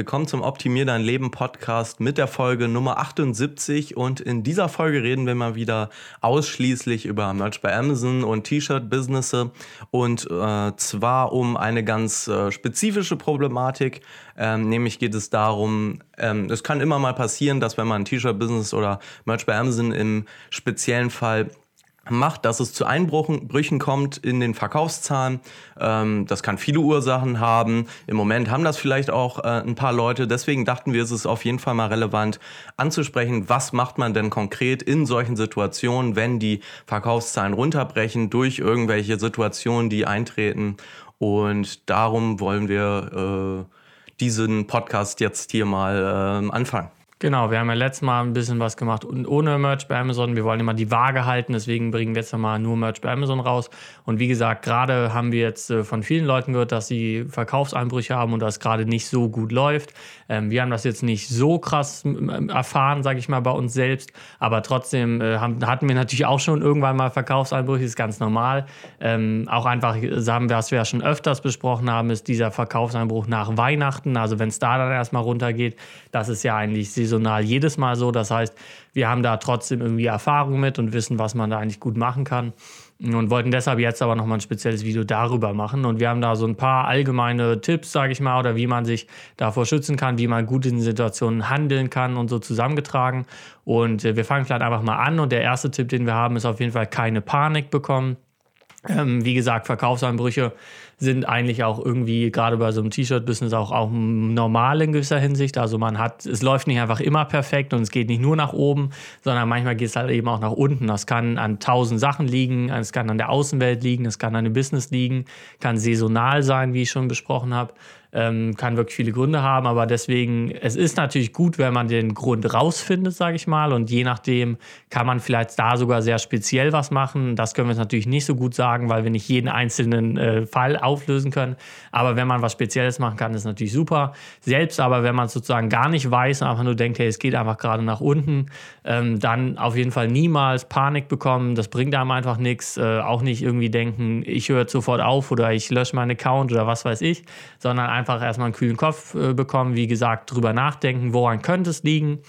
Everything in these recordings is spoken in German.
Willkommen zum Optimier dein Leben Podcast mit der Folge Nummer 78 und in dieser Folge reden wir mal wieder ausschließlich über Merch bei Amazon und T-Shirt-Business und äh, zwar um eine ganz äh, spezifische Problematik, ähm, nämlich geht es darum, ähm, es kann immer mal passieren, dass wenn man T-Shirt-Business oder Merch bei Amazon im speziellen Fall macht, dass es zu Einbrüchen kommt in den Verkaufszahlen. Ähm, das kann viele Ursachen haben. Im Moment haben das vielleicht auch äh, ein paar Leute. Deswegen dachten wir, es ist auf jeden Fall mal relevant anzusprechen, was macht man denn konkret in solchen Situationen, wenn die Verkaufszahlen runterbrechen durch irgendwelche Situationen, die eintreten. Und darum wollen wir äh, diesen Podcast jetzt hier mal äh, anfangen. Genau, wir haben ja letztes Mal ein bisschen was gemacht und ohne Merch bei Amazon. Wir wollen immer die Waage halten, deswegen bringen wir jetzt mal nur Merch bei Amazon raus. Und wie gesagt, gerade haben wir jetzt äh, von vielen Leuten gehört, dass sie Verkaufseinbrüche haben und das gerade nicht so gut läuft. Ähm, wir haben das jetzt nicht so krass erfahren, sage ich mal, bei uns selbst, aber trotzdem äh, hatten wir natürlich auch schon irgendwann mal Verkaufseinbrüche, ist ganz normal. Ähm, auch einfach, sagen wir, was wir ja schon öfters besprochen haben, ist dieser Verkaufseinbruch nach Weihnachten. Also wenn es da dann erstmal runtergeht, das ist ja eigentlich saisonal jedes Mal so. Das heißt, wir haben da trotzdem irgendwie Erfahrung mit und wissen, was man da eigentlich gut machen kann. Und wollten deshalb jetzt aber nochmal ein spezielles Video darüber machen. Und wir haben da so ein paar allgemeine Tipps, sage ich mal, oder wie man sich davor schützen kann, wie man gut in Situationen handeln kann und so zusammengetragen. Und äh, wir fangen vielleicht einfach mal an. Und der erste Tipp, den wir haben, ist auf jeden Fall keine Panik bekommen. Ähm, wie gesagt, Verkaufseinbrüche sind eigentlich auch irgendwie gerade bei so einem T-Shirt-Business auch, auch normal in gewisser Hinsicht. Also man hat, es läuft nicht einfach immer perfekt und es geht nicht nur nach oben, sondern manchmal geht es halt eben auch nach unten. Das kann an tausend Sachen liegen, es kann an der Außenwelt liegen, es kann an dem Business liegen, kann saisonal sein, wie ich schon besprochen habe. Ähm, kann wirklich viele Gründe haben, aber deswegen, es ist natürlich gut, wenn man den Grund rausfindet, sage ich mal, und je nachdem kann man vielleicht da sogar sehr speziell was machen. Das können wir jetzt natürlich nicht so gut sagen, weil wir nicht jeden einzelnen äh, Fall auflösen können. Aber wenn man was Spezielles machen kann, ist natürlich super. Selbst aber, wenn man sozusagen gar nicht weiß und einfach nur denkt, hey, es geht einfach gerade nach unten, ähm, dann auf jeden Fall niemals Panik bekommen. Das bringt einem einfach nichts. Äh, auch nicht irgendwie denken, ich höre sofort auf oder ich lösche meinen Account oder was weiß ich, sondern einfach erstmal einen kühlen Kopf äh, bekommen. Wie gesagt, drüber nachdenken, woran könnte es liegen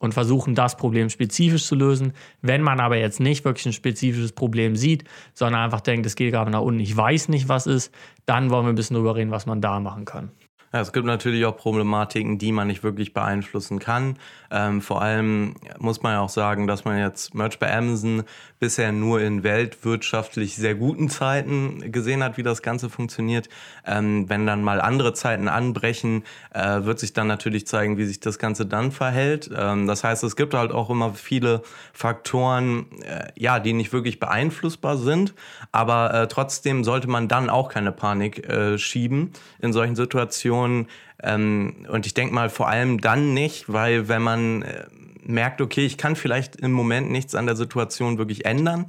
und versuchen, das Problem spezifisch zu lösen. Wenn man aber jetzt nicht wirklich ein spezifisches Problem sieht, sondern einfach denkt, es geht gerade nach unten, ich weiß nicht, was ist, dann wollen wir ein bisschen drüber reden, was man da machen kann. Ja, es gibt natürlich auch Problematiken, die man nicht wirklich beeinflussen kann. Ähm, vor allem muss man ja auch sagen, dass man jetzt Merch bei Amazon bisher nur in weltwirtschaftlich sehr guten Zeiten gesehen hat, wie das Ganze funktioniert. Ähm, wenn dann mal andere Zeiten anbrechen, äh, wird sich dann natürlich zeigen, wie sich das Ganze dann verhält. Ähm, das heißt, es gibt halt auch immer viele Faktoren, äh, ja, die nicht wirklich beeinflussbar sind. Aber äh, trotzdem sollte man dann auch keine Panik äh, schieben in solchen Situationen Situationen. Ähm, und ich denke mal vor allem dann nicht, weil wenn man äh, merkt, okay, ich kann vielleicht im Moment nichts an der Situation wirklich ändern,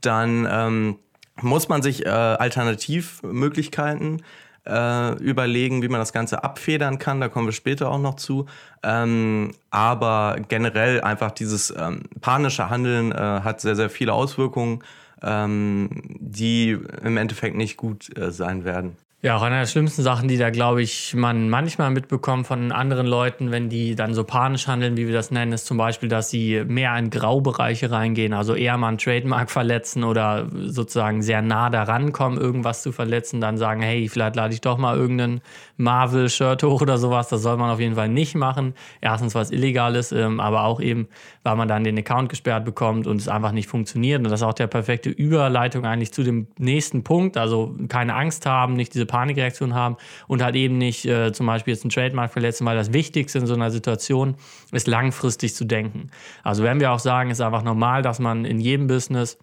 dann ähm, muss man sich äh, Alternativmöglichkeiten äh, überlegen, wie man das Ganze abfedern kann. Da kommen wir später auch noch zu. Ähm, aber generell einfach dieses ähm, panische Handeln äh, hat sehr, sehr viele Auswirkungen, ähm, die im Endeffekt nicht gut äh, sein werden. Ja, auch einer der schlimmsten Sachen, die da, glaube ich, man manchmal mitbekommt von anderen Leuten, wenn die dann so panisch handeln, wie wir das nennen, ist zum Beispiel, dass sie mehr in Graubereiche reingehen, also eher mal ein Trademark verletzen oder sozusagen sehr nah daran kommen, irgendwas zu verletzen, dann sagen, hey, vielleicht lade ich doch mal irgendeinen Marvel-Shirt hoch oder sowas. Das soll man auf jeden Fall nicht machen. Erstens, was illegal ist, ähm, aber auch eben, weil man dann den Account gesperrt bekommt und es einfach nicht funktioniert. Und das ist auch der perfekte Überleitung eigentlich zu dem nächsten Punkt. Also keine Angst haben, nicht diese Panikreaktion haben und halt eben nicht äh, zum Beispiel jetzt einen Trademark verletzen, weil das Wichtigste in so einer Situation ist, langfristig zu denken. Also wenn wir auch sagen, ist einfach normal, dass man in jedem Business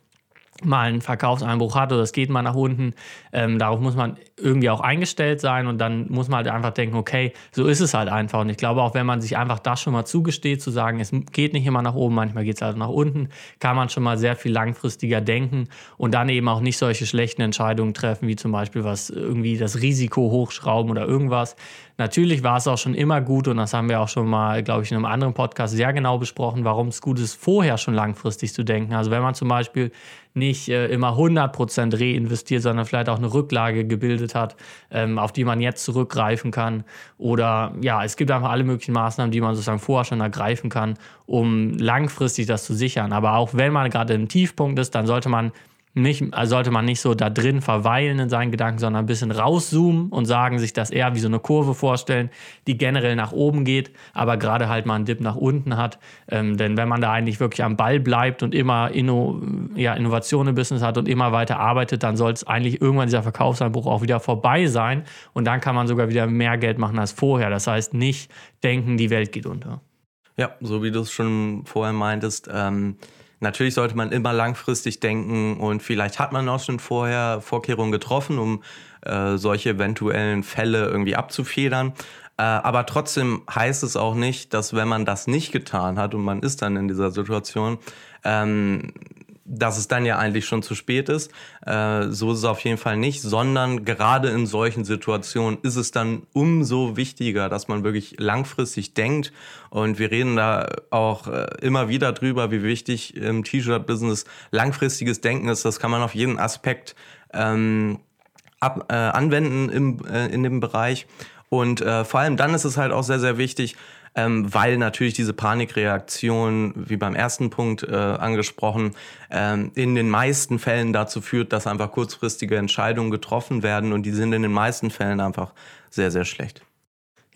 mal einen Verkaufseinbruch hat oder es geht mal nach unten. Ähm, darauf muss man irgendwie auch eingestellt sein und dann muss man halt einfach denken, okay, so ist es halt einfach. Und ich glaube auch, wenn man sich einfach das schon mal zugesteht, zu sagen, es geht nicht immer nach oben, manchmal geht es halt nach unten, kann man schon mal sehr viel langfristiger denken und dann eben auch nicht solche schlechten Entscheidungen treffen, wie zum Beispiel was irgendwie das Risiko hochschrauben oder irgendwas. Natürlich war es auch schon immer gut und das haben wir auch schon mal, glaube ich, in einem anderen Podcast sehr genau besprochen, warum es gut ist, vorher schon langfristig zu denken. Also wenn man zum Beispiel nicht äh, immer 100% reinvestiert, sondern vielleicht auch eine Rücklage gebildet hat, ähm, auf die man jetzt zurückgreifen kann. Oder ja, es gibt einfach alle möglichen Maßnahmen, die man sozusagen vorher schon ergreifen kann, um langfristig das zu sichern. Aber auch wenn man gerade im Tiefpunkt ist, dann sollte man nicht, also sollte man nicht so da drin verweilen in seinen Gedanken, sondern ein bisschen rauszoomen und sagen, sich das eher wie so eine Kurve vorstellen, die generell nach oben geht, aber gerade halt mal einen Dip nach unten hat. Ähm, denn wenn man da eigentlich wirklich am Ball bleibt und immer Inno, ja, Innovation im Business hat und immer weiter arbeitet, dann soll es eigentlich irgendwann dieser Verkaufseinbruch auch wieder vorbei sein und dann kann man sogar wieder mehr Geld machen als vorher. Das heißt, nicht denken, die Welt geht unter. Ja, so wie du es schon vorher meintest, ähm Natürlich sollte man immer langfristig denken und vielleicht hat man auch schon vorher Vorkehrungen getroffen, um äh, solche eventuellen Fälle irgendwie abzufedern. Äh, aber trotzdem heißt es auch nicht, dass wenn man das nicht getan hat und man ist dann in dieser Situation, ähm, dass es dann ja eigentlich schon zu spät ist. Äh, so ist es auf jeden Fall nicht, sondern gerade in solchen Situationen ist es dann umso wichtiger, dass man wirklich langfristig denkt. Und wir reden da auch äh, immer wieder drüber, wie wichtig im T-Shirt-Business langfristiges Denken ist. Das kann man auf jeden Aspekt ähm, ab, äh, anwenden im, äh, in dem Bereich. Und äh, vor allem dann ist es halt auch sehr, sehr wichtig, ähm, weil natürlich diese Panikreaktion, wie beim ersten Punkt äh, angesprochen, ähm, in den meisten Fällen dazu führt, dass einfach kurzfristige Entscheidungen getroffen werden und die sind in den meisten Fällen einfach sehr, sehr schlecht.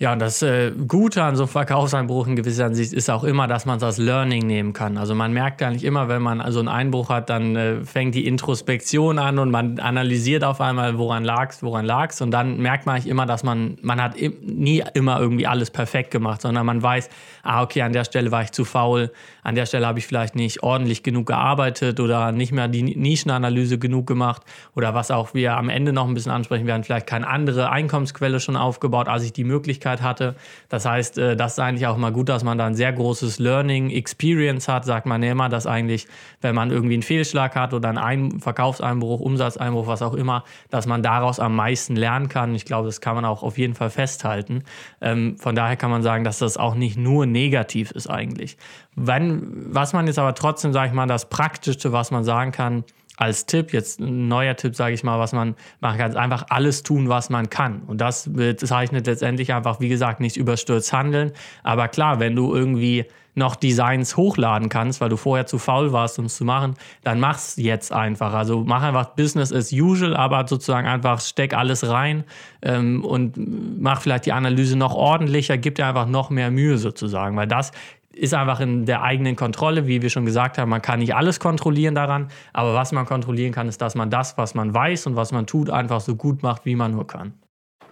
Ja, und das äh, Gute an so einem Verkaufseinbruch in gewisser Hinsicht ist auch immer, dass man es als Learning nehmen kann. Also man merkt gar nicht immer, wenn man also einen Einbruch hat, dann äh, fängt die Introspektion an und man analysiert auf einmal, woran lag's, woran lag's. Und dann merkt man eigentlich immer, dass man, man hat nie immer irgendwie alles perfekt gemacht, sondern man weiß, ah, okay, an der Stelle war ich zu faul, an der Stelle habe ich vielleicht nicht ordentlich genug gearbeitet oder nicht mehr die Nischenanalyse genug gemacht oder was auch wir am Ende noch ein bisschen ansprechen werden, vielleicht keine andere Einkommensquelle schon aufgebaut, als ich die Möglichkeit hatte. Das heißt, äh, das ist eigentlich auch mal gut, dass man da ein sehr großes Learning Experience hat, sagt man ja immer, dass eigentlich, wenn man irgendwie einen Fehlschlag hat oder einen Verkaufseinbruch, Umsatzeinbruch, was auch immer, dass man daraus am meisten lernen kann. Ich glaube, das kann man auch auf jeden Fall festhalten. Ähm, von daher kann man sagen, dass das auch nicht nur negativ ist eigentlich. Wenn, was man jetzt aber trotzdem, sage ich mal, das Praktischste, was man sagen kann, als Tipp, jetzt ein neuer Tipp, sage ich mal, was man machen kann, ist einfach alles tun, was man kann. Und das bezeichnet letztendlich einfach, wie gesagt, nicht überstürzt handeln. Aber klar, wenn du irgendwie noch Designs hochladen kannst, weil du vorher zu faul warst, um es zu machen, dann mach's jetzt einfach. Also mach einfach Business as usual, aber sozusagen einfach steck alles rein ähm, und mach vielleicht die Analyse noch ordentlicher, gib dir einfach noch mehr Mühe sozusagen, weil das ist einfach in der eigenen Kontrolle, wie wir schon gesagt haben. Man kann nicht alles kontrollieren daran, aber was man kontrollieren kann, ist, dass man das, was man weiß und was man tut, einfach so gut macht, wie man nur kann.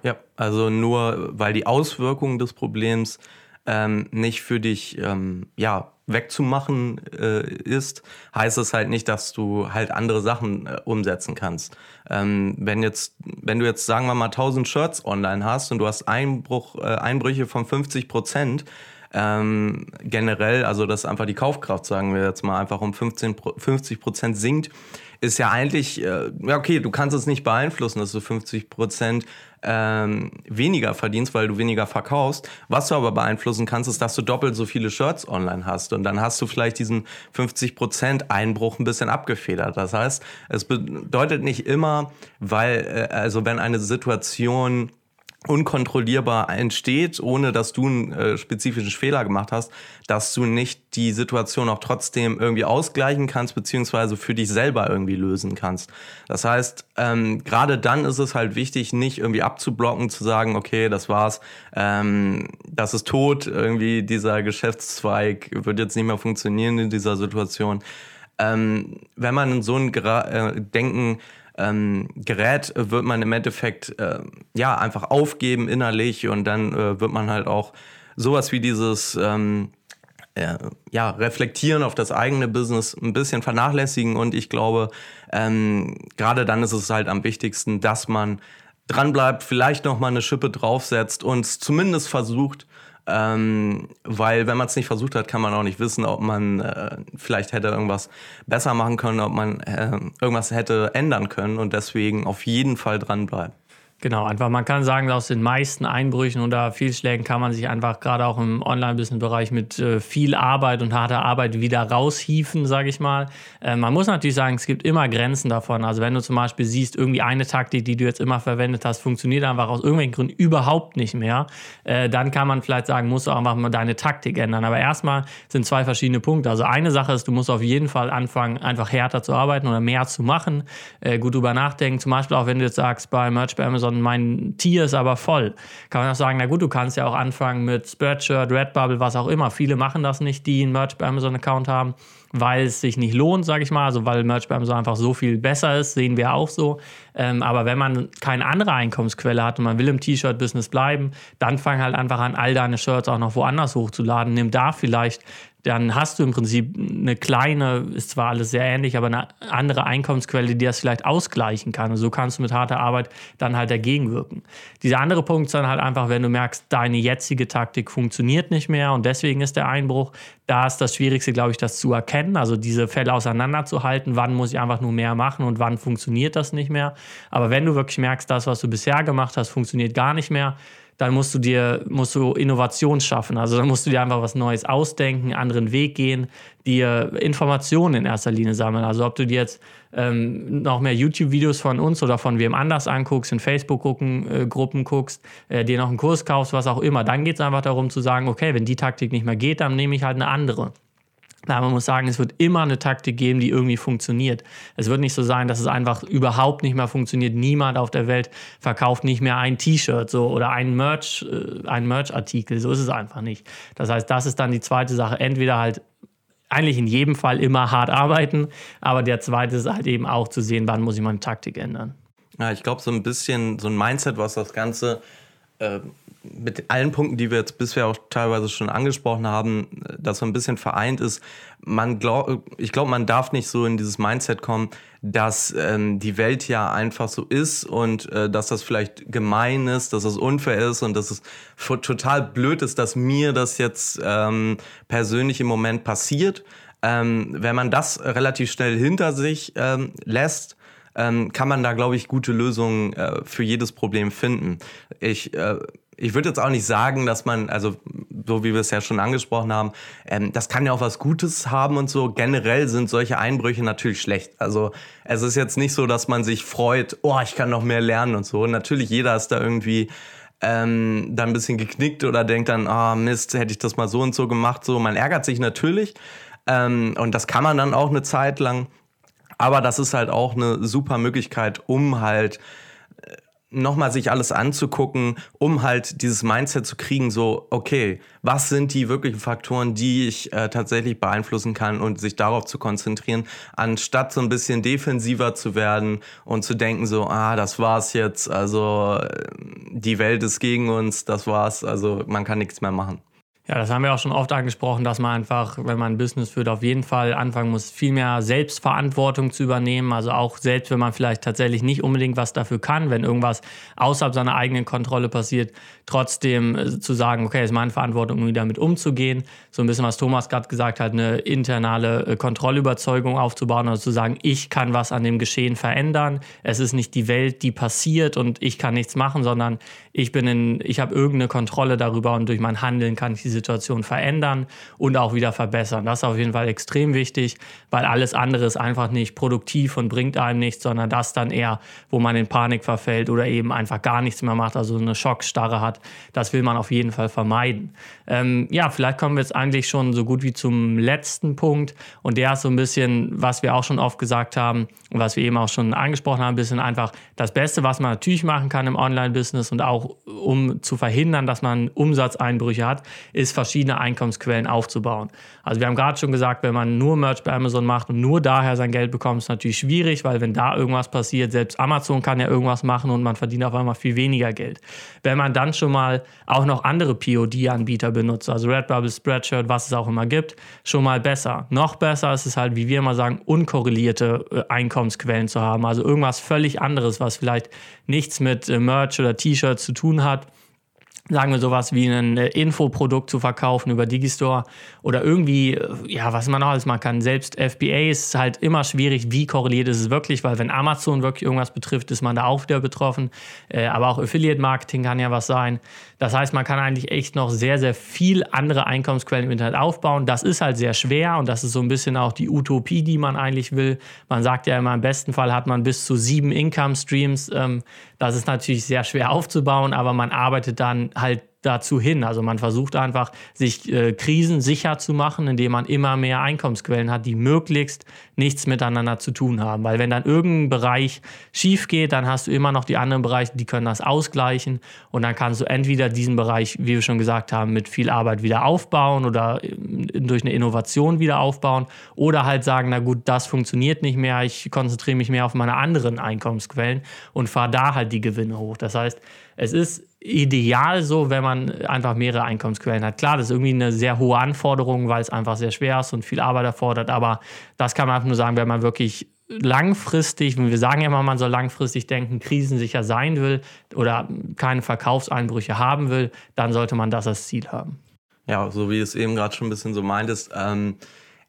Ja, also nur weil die Auswirkungen des Problems ähm, nicht für dich ähm, ja, wegzumachen äh, ist, heißt es halt nicht, dass du halt andere Sachen äh, umsetzen kannst. Ähm, wenn jetzt, wenn du jetzt sagen wir mal 1000 Shirts online hast und du hast Einbruch, äh, Einbrüche von 50 Prozent, ähm, generell, also dass einfach die Kaufkraft, sagen wir jetzt mal, einfach um 15, 50 Prozent sinkt, ist ja eigentlich, äh, ja okay, du kannst es nicht beeinflussen, dass du 50 Prozent ähm, weniger verdienst, weil du weniger verkaufst. Was du aber beeinflussen kannst, ist, dass du doppelt so viele Shirts online hast. Und dann hast du vielleicht diesen 50% Einbruch ein bisschen abgefedert. Das heißt, es bedeutet nicht immer, weil, äh, also wenn eine Situation unkontrollierbar entsteht, ohne dass du einen äh, spezifischen Fehler gemacht hast, dass du nicht die Situation auch trotzdem irgendwie ausgleichen kannst, beziehungsweise für dich selber irgendwie lösen kannst. Das heißt, ähm, gerade dann ist es halt wichtig, nicht irgendwie abzublocken, zu sagen, okay, das war's, ähm, das ist tot, irgendwie dieser Geschäftszweig wird jetzt nicht mehr funktionieren in dieser Situation. Ähm, wenn man in so ein Gra äh, Denken ähm, gerät, wird man im Endeffekt äh, ja einfach aufgeben innerlich und dann äh, wird man halt auch sowas wie dieses ähm, äh, ja, reflektieren auf das eigene Business ein bisschen vernachlässigen und ich glaube, ähm, gerade dann ist es halt am wichtigsten, dass man dranbleibt, vielleicht noch mal eine Schippe draufsetzt und zumindest versucht, ähm, weil wenn man es nicht versucht hat, kann man auch nicht wissen, ob man äh, vielleicht hätte irgendwas besser machen können, ob man äh, irgendwas hätte ändern können und deswegen auf jeden Fall dranbleiben. Genau, einfach man kann sagen, aus den meisten Einbrüchen oder Fehlschlägen kann man sich einfach gerade auch im Online-Business-Bereich mit äh, viel Arbeit und harter Arbeit wieder raushieven, sage ich mal. Äh, man muss natürlich sagen, es gibt immer Grenzen davon. Also wenn du zum Beispiel siehst, irgendwie eine Taktik, die du jetzt immer verwendet hast, funktioniert einfach aus irgendwelchen Gründen überhaupt nicht mehr, äh, dann kann man vielleicht sagen, musst du einfach mal deine Taktik ändern. Aber erstmal sind zwei verschiedene Punkte. Also eine Sache ist, du musst auf jeden Fall anfangen, einfach härter zu arbeiten oder mehr zu machen, äh, gut drüber nachdenken. Zum Beispiel auch, wenn du jetzt sagst, bei Merch bei Amazon und mein Tier ist aber voll. Kann man auch sagen, na gut, du kannst ja auch anfangen mit Spreadshirt, Redbubble, was auch immer. Viele machen das nicht, die einen Merch bei Amazon Account haben, weil es sich nicht lohnt, sage ich mal, also weil Merch bei Amazon einfach so viel besser ist, sehen wir auch so. Ähm, aber wenn man keine andere Einkommensquelle hat und man will im T-Shirt-Business bleiben, dann fang halt einfach an, all deine Shirts auch noch woanders hochzuladen. Nimm da vielleicht dann hast du im Prinzip eine kleine, ist zwar alles sehr ähnlich, aber eine andere Einkommensquelle, die das vielleicht ausgleichen kann. Und so kannst du mit harter Arbeit dann halt dagegen wirken. Dieser andere Punkt ist dann halt einfach, wenn du merkst, deine jetzige Taktik funktioniert nicht mehr und deswegen ist der Einbruch, da ist das Schwierigste, glaube ich, das zu erkennen, also diese Fälle auseinanderzuhalten, wann muss ich einfach nur mehr machen und wann funktioniert das nicht mehr. Aber wenn du wirklich merkst, das, was du bisher gemacht hast, funktioniert gar nicht mehr, dann musst du dir, musst du Innovation schaffen. Also dann musst du dir einfach was Neues ausdenken, anderen Weg gehen, dir Informationen in erster Linie sammeln. Also ob du dir jetzt ähm, noch mehr YouTube-Videos von uns oder von wem anders anguckst, in Facebook-Gruppen äh, guckst, äh, dir noch einen Kurs kaufst, was auch immer, dann geht es einfach darum zu sagen, okay, wenn die Taktik nicht mehr geht, dann nehme ich halt eine andere. Aber man muss sagen, es wird immer eine Taktik geben, die irgendwie funktioniert. Es wird nicht so sein, dass es einfach überhaupt nicht mehr funktioniert. Niemand auf der Welt verkauft nicht mehr ein T-Shirt so oder einen Merch, äh, einen Merch-Artikel. So ist es einfach nicht. Das heißt, das ist dann die zweite Sache. Entweder halt eigentlich in jedem Fall immer hart arbeiten, aber der zweite ist halt eben auch zu sehen, wann muss ich meine Taktik ändern. Ja, ich glaube, so ein bisschen so ein Mindset, was das Ganze äh, mit allen Punkten, die wir jetzt bisher auch teilweise schon angesprochen haben, dass so ein bisschen vereint ist. Man glaub, ich glaube, man darf nicht so in dieses Mindset kommen, dass ähm, die Welt ja einfach so ist und äh, dass das vielleicht gemein ist, dass das unfair ist und dass es total blöd ist, dass mir das jetzt ähm, persönlich im Moment passiert. Ähm, wenn man das relativ schnell hinter sich ähm, lässt, ähm, kann man da, glaube ich, gute Lösungen äh, für jedes Problem finden. Ich äh, ich würde jetzt auch nicht sagen, dass man, also so wie wir es ja schon angesprochen haben, ähm, das kann ja auch was Gutes haben und so. Generell sind solche Einbrüche natürlich schlecht. Also es ist jetzt nicht so, dass man sich freut, oh, ich kann noch mehr lernen und so. Natürlich, jeder ist da irgendwie ähm, dann ein bisschen geknickt oder denkt dann, oh Mist, hätte ich das mal so und so gemacht. So, man ärgert sich natürlich. Ähm, und das kann man dann auch eine Zeit lang. Aber das ist halt auch eine super Möglichkeit, um halt nochmal sich alles anzugucken, um halt dieses Mindset zu kriegen, so, okay, was sind die wirklichen Faktoren, die ich äh, tatsächlich beeinflussen kann und sich darauf zu konzentrieren, anstatt so ein bisschen defensiver zu werden und zu denken, so, ah, das war's jetzt, also die Welt ist gegen uns, das war's, also man kann nichts mehr machen. Ja, das haben wir auch schon oft angesprochen, dass man einfach, wenn man ein Business führt, auf jeden Fall anfangen muss, viel mehr Selbstverantwortung zu übernehmen. Also auch selbst, wenn man vielleicht tatsächlich nicht unbedingt was dafür kann, wenn irgendwas außerhalb seiner eigenen Kontrolle passiert, trotzdem äh, zu sagen, okay, ist meine Verantwortung, irgendwie damit umzugehen. So ein bisschen, was Thomas gerade gesagt hat, eine internale äh, Kontrollüberzeugung aufzubauen, also zu sagen, ich kann was an dem Geschehen verändern. Es ist nicht die Welt, die passiert und ich kann nichts machen, sondern ich bin in, ich habe irgendeine Kontrolle darüber und durch mein Handeln kann ich die Situation verändern und auch wieder verbessern. Das ist auf jeden Fall extrem wichtig, weil alles andere ist einfach nicht produktiv und bringt einem nichts, sondern das dann eher, wo man in Panik verfällt oder eben einfach gar nichts mehr macht, also eine Schockstarre hat. Das will man auf jeden Fall vermeiden. Ähm, ja, vielleicht kommen wir jetzt eigentlich schon so gut wie zum letzten Punkt und der ist so ein bisschen, was wir auch schon oft gesagt haben und was wir eben auch schon angesprochen haben, ein bisschen einfach das Beste, was man natürlich machen kann im Online-Business und auch um zu verhindern, dass man Umsatzeinbrüche hat, ist verschiedene Einkommensquellen aufzubauen. Also wir haben gerade schon gesagt, wenn man nur Merch bei Amazon macht und nur daher sein Geld bekommt, ist natürlich schwierig, weil wenn da irgendwas passiert, selbst Amazon kann ja irgendwas machen und man verdient auf einmal viel weniger Geld. Wenn man dann schon mal auch noch andere POD-Anbieter benutzt, also Redbubble, Spreadshirt, was es auch immer gibt, schon mal besser. Noch besser ist es halt, wie wir immer sagen, unkorrelierte äh, Einkommensquellen zu haben. Also irgendwas völlig anderes, was vielleicht nichts mit äh, Merch oder T-Shirts zu tun hat sagen wir sowas wie ein äh, Infoprodukt zu verkaufen über Digistore oder irgendwie, äh, ja, was man noch alles machen kann. Selbst FBA ist halt immer schwierig, wie korreliert ist es wirklich, weil wenn Amazon wirklich irgendwas betrifft, ist man da auch wieder betroffen. Äh, aber auch Affiliate-Marketing kann ja was sein. Das heißt, man kann eigentlich echt noch sehr, sehr viel andere Einkommensquellen im Internet aufbauen. Das ist halt sehr schwer und das ist so ein bisschen auch die Utopie, die man eigentlich will. Man sagt ja immer, im besten Fall hat man bis zu sieben Income-Streams. Ähm, das ist natürlich sehr schwer aufzubauen, aber man arbeitet dann halt dazu hin. Also man versucht einfach, sich äh, krisensicher zu machen, indem man immer mehr Einkommensquellen hat, die möglichst nichts miteinander zu tun haben. Weil wenn dann irgendein Bereich schief geht, dann hast du immer noch die anderen Bereiche, die können das ausgleichen. Und dann kannst du entweder diesen Bereich, wie wir schon gesagt haben, mit viel Arbeit wieder aufbauen oder äh, durch eine Innovation wieder aufbauen. Oder halt sagen, na gut, das funktioniert nicht mehr, ich konzentriere mich mehr auf meine anderen Einkommensquellen und fahre da halt die Gewinne hoch. Das heißt, es ist ideal so, wenn man einfach mehrere Einkommensquellen hat. Klar, das ist irgendwie eine sehr hohe Anforderung, weil es einfach sehr schwer ist und viel Arbeit erfordert, aber das kann man einfach nur sagen, wenn man wirklich langfristig, wir sagen ja immer, man soll langfristig denken, krisensicher sein will oder keine Verkaufseinbrüche haben will, dann sollte man das als Ziel haben. Ja, so wie es eben gerade schon ein bisschen so meintest, ähm,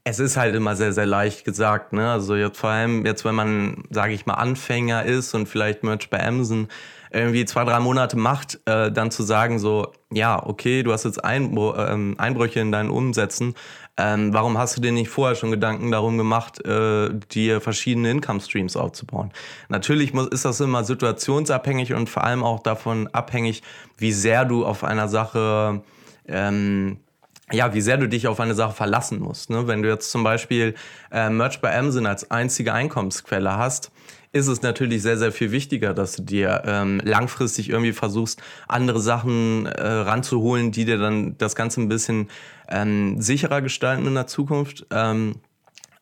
es ist halt immer sehr, sehr leicht gesagt. Ne? Also jetzt vor allem jetzt, wenn man, sage ich mal, Anfänger ist und vielleicht Merch bei Amazon irgendwie zwei, drei Monate macht, äh, dann zu sagen so, ja, okay, du hast jetzt Ein ähm, Einbrüche in deinen Umsätzen, ähm, warum hast du dir nicht vorher schon Gedanken darum gemacht, äh, dir verschiedene Income-Streams aufzubauen? Natürlich muss, ist das immer situationsabhängig und vor allem auch davon abhängig, wie sehr du auf einer Sache ähm, ja, wie sehr du dich auf eine Sache verlassen musst. Ne? Wenn du jetzt zum Beispiel äh, Merch bei Amazon als einzige Einkommensquelle hast, ist es natürlich sehr, sehr viel wichtiger, dass du dir ähm, langfristig irgendwie versuchst, andere Sachen äh, ranzuholen, die dir dann das Ganze ein bisschen ähm, sicherer gestalten in der Zukunft. Ähm,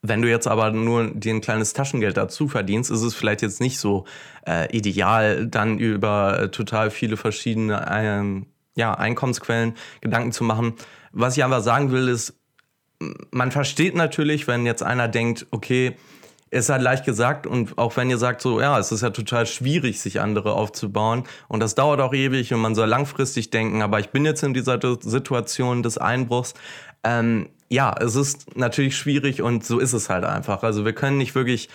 wenn du jetzt aber nur dir ein kleines Taschengeld dazu verdienst, ist es vielleicht jetzt nicht so äh, ideal, dann über äh, total viele verschiedene ähm, ja, Einkommensquellen Gedanken zu machen. Was ich einfach sagen will, ist, man versteht natürlich, wenn jetzt einer denkt, okay, ist halt leicht gesagt und auch wenn ihr sagt so, ja, es ist ja total schwierig, sich andere aufzubauen und das dauert auch ewig und man soll langfristig denken, aber ich bin jetzt in dieser Situation des Einbruchs. Ähm, ja, es ist natürlich schwierig und so ist es halt einfach. Also wir können nicht wirklich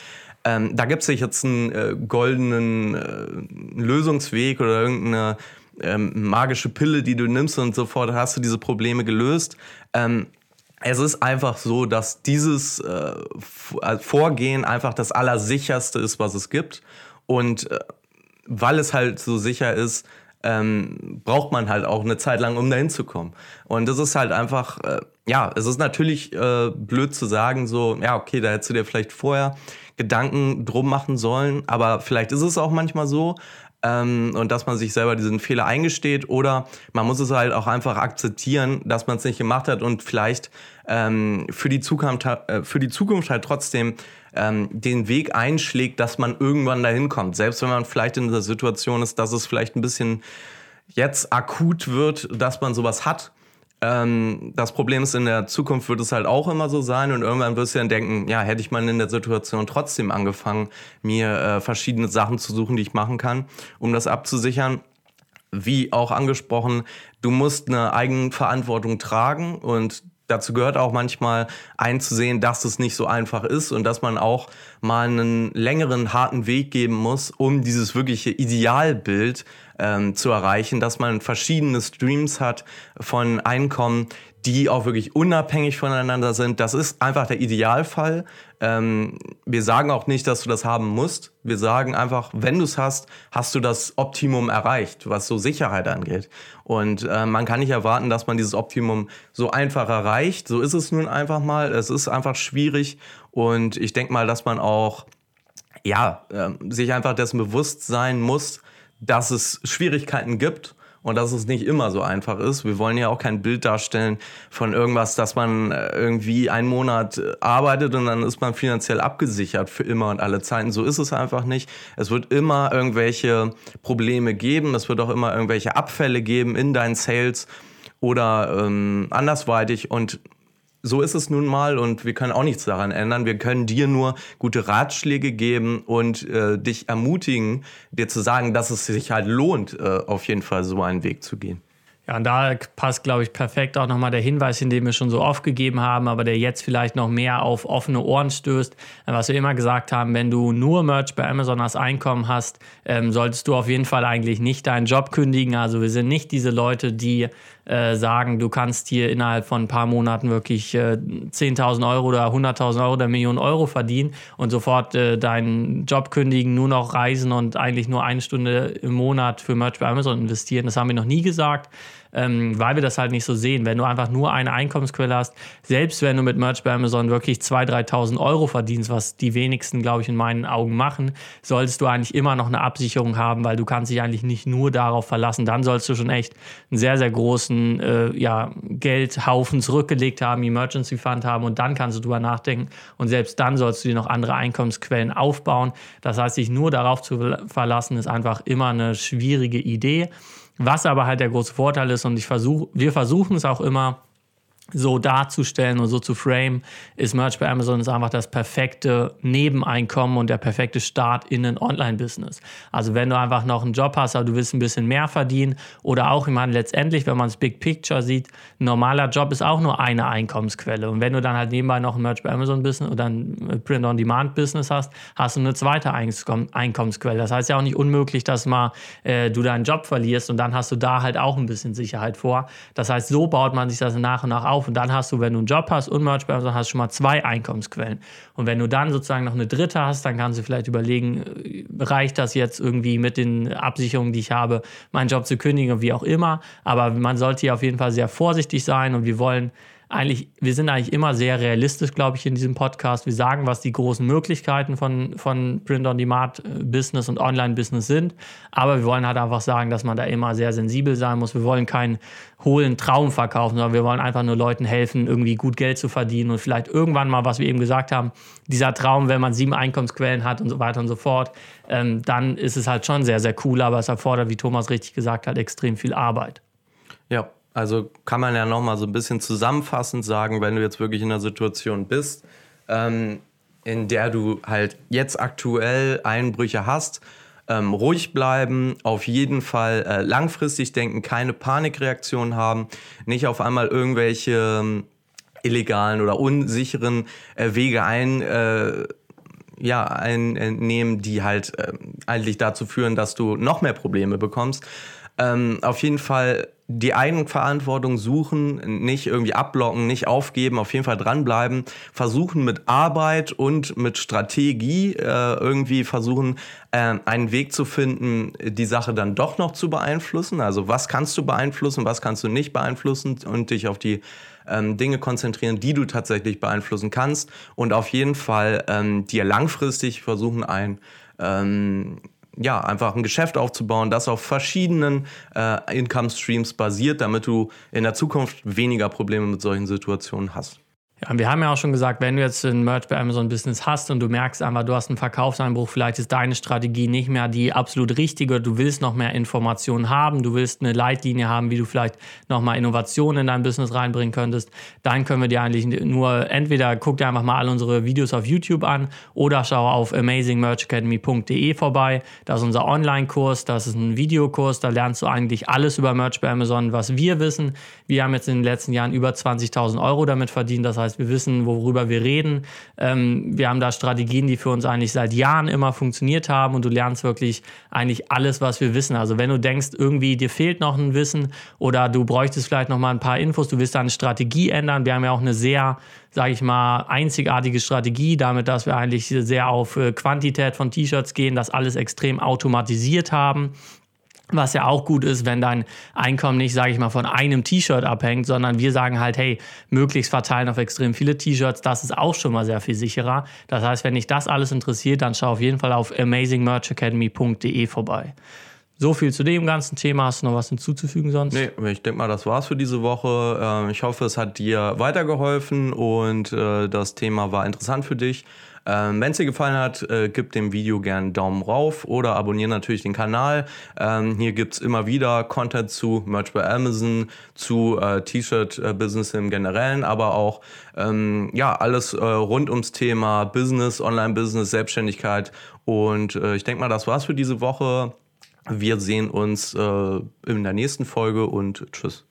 ähm, da gibt es jetzt einen äh, goldenen äh, Lösungsweg oder irgendeine ähm, magische Pille, die du nimmst und sofort hast du diese Probleme gelöst. Ähm, es ist einfach so, dass dieses äh, äh, Vorgehen einfach das Allersicherste ist, was es gibt. Und äh, weil es halt so sicher ist, ähm, braucht man halt auch eine Zeit lang, um dahin zu kommen. Und das ist halt einfach, äh, ja, es ist natürlich äh, blöd zu sagen, so, ja, okay, da hättest du dir vielleicht vorher Gedanken drum machen sollen, aber vielleicht ist es auch manchmal so ähm, und dass man sich selber diesen Fehler eingesteht oder man muss es halt auch einfach akzeptieren, dass man es nicht gemacht hat und vielleicht ähm, für, die Zukunft, äh, für die Zukunft halt trotzdem ähm, den Weg einschlägt, dass man irgendwann dahin kommt. Selbst wenn man vielleicht in der Situation ist, dass es vielleicht ein bisschen jetzt akut wird, dass man sowas hat ähm, das Problem ist, in der Zukunft wird es halt auch immer so sein und irgendwann wirst du dann denken, ja, hätte ich mal in der Situation trotzdem angefangen, mir äh, verschiedene Sachen zu suchen, die ich machen kann, um das abzusichern. Wie auch angesprochen, du musst eine Eigenverantwortung tragen und dazu gehört auch manchmal einzusehen, dass es nicht so einfach ist und dass man auch mal einen längeren, harten Weg geben muss, um dieses wirkliche Idealbild ähm, zu erreichen, dass man verschiedene Streams hat von Einkommen, die auch wirklich unabhängig voneinander sind. Das ist einfach der Idealfall. Ähm, wir sagen auch nicht, dass du das haben musst. Wir sagen einfach, wenn du es hast, hast du das Optimum erreicht, was so Sicherheit angeht. Und äh, man kann nicht erwarten, dass man dieses Optimum so einfach erreicht. So ist es nun einfach mal. Es ist einfach schwierig. Und ich denke mal, dass man auch ja, äh, sich einfach dessen bewusst sein muss, dass es Schwierigkeiten gibt und dass es nicht immer so einfach ist. Wir wollen ja auch kein Bild darstellen von irgendwas, dass man äh, irgendwie einen Monat äh, arbeitet und dann ist man finanziell abgesichert für immer und alle Zeiten. So ist es einfach nicht. Es wird immer irgendwelche Probleme geben. Es wird auch immer irgendwelche Abfälle geben in deinen Sales oder ähm, andersweitig und so ist es nun mal und wir können auch nichts daran ändern. Wir können dir nur gute Ratschläge geben und äh, dich ermutigen, dir zu sagen, dass es sich halt lohnt, äh, auf jeden Fall so einen Weg zu gehen. Ja, und da passt, glaube ich, perfekt auch nochmal der Hinweis, den wir schon so oft gegeben haben, aber der jetzt vielleicht noch mehr auf offene Ohren stößt. Was wir immer gesagt haben, wenn du nur Merch bei Amazon als Einkommen hast, ähm, solltest du auf jeden Fall eigentlich nicht deinen Job kündigen. Also wir sind nicht diese Leute, die äh, sagen, du kannst hier innerhalb von ein paar Monaten wirklich äh, 10.000 Euro oder 100.000 Euro oder Millionen Euro verdienen und sofort äh, deinen Job kündigen, nur noch reisen und eigentlich nur eine Stunde im Monat für Merch bei Amazon investieren. Das haben wir noch nie gesagt ähm, weil wir das halt nicht so sehen. Wenn du einfach nur eine Einkommensquelle hast, selbst wenn du mit Merch bei Amazon wirklich 2.000, 3.000 Euro verdienst, was die wenigsten, glaube ich, in meinen Augen machen, solltest du eigentlich immer noch eine Absicherung haben, weil du kannst dich eigentlich nicht nur darauf verlassen. Dann sollst du schon echt einen sehr, sehr großen äh, ja, Geldhaufen zurückgelegt haben, Emergency Fund haben und dann kannst du drüber nachdenken und selbst dann sollst du dir noch andere Einkommensquellen aufbauen. Das heißt, sich nur darauf zu verlassen, ist einfach immer eine schwierige Idee. Was aber halt der große Vorteil ist, und ich versuche, wir versuchen es auch immer, so darzustellen und so zu frame, ist Merch bei Amazon ist einfach das perfekte Nebeneinkommen und der perfekte Start in ein Online-Business. Also wenn du einfach noch einen Job hast, aber du willst ein bisschen mehr verdienen oder auch, ich meine, letztendlich, wenn man das Big Picture sieht, ein normaler Job ist auch nur eine Einkommensquelle. Und wenn du dann halt nebenbei noch ein Merch bei Amazon Business oder ein Print-on-Demand-Business hast, hast du eine zweite Einkommensquelle. Das heißt ja auch nicht unmöglich, dass mal äh, du deinen Job verlierst und dann hast du da halt auch ein bisschen Sicherheit vor. Das heißt, so baut man sich das nach und nach auf auf und dann hast du, wenn du einen Job hast und Merch bei Amazon hast, schon mal zwei Einkommensquellen. Und wenn du dann sozusagen noch eine dritte hast, dann kannst du vielleicht überlegen, äh, reicht das jetzt irgendwie mit den Absicherungen, die ich habe, meinen Job zu kündigen, wie auch immer. Aber man sollte hier auf jeden Fall sehr vorsichtig sein und wir wollen eigentlich, wir sind eigentlich immer sehr realistisch, glaube ich, in diesem Podcast. Wir sagen, was die großen Möglichkeiten von, von Print-on-Demand-Business und Online-Business sind. Aber wir wollen halt einfach sagen, dass man da immer sehr sensibel sein muss. Wir wollen keinen hohlen Traum verkaufen, sondern wir wollen einfach nur Leuten helfen, irgendwie gut Geld zu verdienen und vielleicht irgendwann mal, was wir eben gesagt haben, dieser Traum, wenn man sieben Einkommensquellen hat und so weiter und so fort, ähm, dann ist es halt schon sehr, sehr cool. Aber es erfordert, wie Thomas richtig gesagt hat, extrem viel Arbeit. Ja, also kann man ja nochmal so ein bisschen zusammenfassend sagen, wenn du jetzt wirklich in einer Situation bist, ähm, in der du halt jetzt aktuell Einbrüche hast, ähm, ruhig bleiben, auf jeden Fall äh, langfristig denken, keine Panikreaktion haben, nicht auf einmal irgendwelche ähm, illegalen oder unsicheren äh, Wege ein. Äh, ja, einnehmen, die halt äh, eigentlich dazu führen, dass du noch mehr Probleme bekommst. Ähm, auf jeden Fall die Eigenverantwortung suchen, nicht irgendwie abblocken, nicht aufgeben, auf jeden Fall dranbleiben, versuchen mit Arbeit und mit Strategie äh, irgendwie versuchen, äh, einen Weg zu finden, die Sache dann doch noch zu beeinflussen. Also was kannst du beeinflussen, was kannst du nicht beeinflussen und dich auf die ähm, Dinge konzentrieren, die du tatsächlich beeinflussen kannst und auf jeden Fall ähm, dir langfristig versuchen, ein ähm, ja, einfach ein Geschäft aufzubauen, das auf verschiedenen äh, Income Streams basiert, damit du in der Zukunft weniger Probleme mit solchen Situationen hast. Ja, wir haben ja auch schon gesagt, wenn du jetzt ein Merch bei Amazon Business hast und du merkst einfach, du hast einen Verkaufseinbruch, vielleicht ist deine Strategie nicht mehr die absolut richtige, du willst noch mehr Informationen haben, du willst eine Leitlinie haben, wie du vielleicht noch mal Innovationen in dein Business reinbringen könntest, dann können wir dir eigentlich nur entweder guck dir einfach mal all unsere Videos auf YouTube an oder schau auf amazingmerchacademy.de vorbei. Das ist unser Online-Kurs, das ist ein Videokurs, da lernst du eigentlich alles über Merch bei Amazon, was wir wissen. Wir haben jetzt in den letzten Jahren über 20.000 Euro damit verdient, das heißt, wir wissen, worüber wir reden. Ähm, wir haben da Strategien, die für uns eigentlich seit Jahren immer funktioniert haben und du lernst wirklich eigentlich alles, was wir wissen. Also wenn du denkst, irgendwie dir fehlt noch ein Wissen oder du bräuchtest vielleicht noch mal ein paar Infos, du willst deine Strategie ändern. Wir haben ja auch eine sehr sage ich mal, einzigartige Strategie, damit, dass wir eigentlich sehr auf äh, Quantität von T-Shirts gehen, das alles extrem automatisiert haben. Was ja auch gut ist, wenn dein Einkommen nicht, sage ich mal, von einem T-Shirt abhängt, sondern wir sagen halt, hey, möglichst verteilen auf extrem viele T-Shirts, das ist auch schon mal sehr viel sicherer. Das heißt, wenn dich das alles interessiert, dann schau auf jeden Fall auf amazingmerchacademy.de vorbei. So viel zu dem ganzen Thema. Hast du noch was hinzuzufügen sonst? Nee, ich denke mal, das war's für diese Woche. Ähm, ich hoffe, es hat dir weitergeholfen und äh, das Thema war interessant für dich. Ähm, Wenn es dir gefallen hat, äh, gib dem Video gerne einen Daumen rauf oder abonniere natürlich den Kanal. Ähm, hier gibt es immer wieder Content zu Merch bei Amazon, zu äh, T-Shirt-Business im Generellen, aber auch ja, alles rund ums Thema Business, Online-Business, Selbstständigkeit. Und ich denke mal, das war's für diese Woche. Wir sehen uns äh, in der nächsten Folge und tschüss.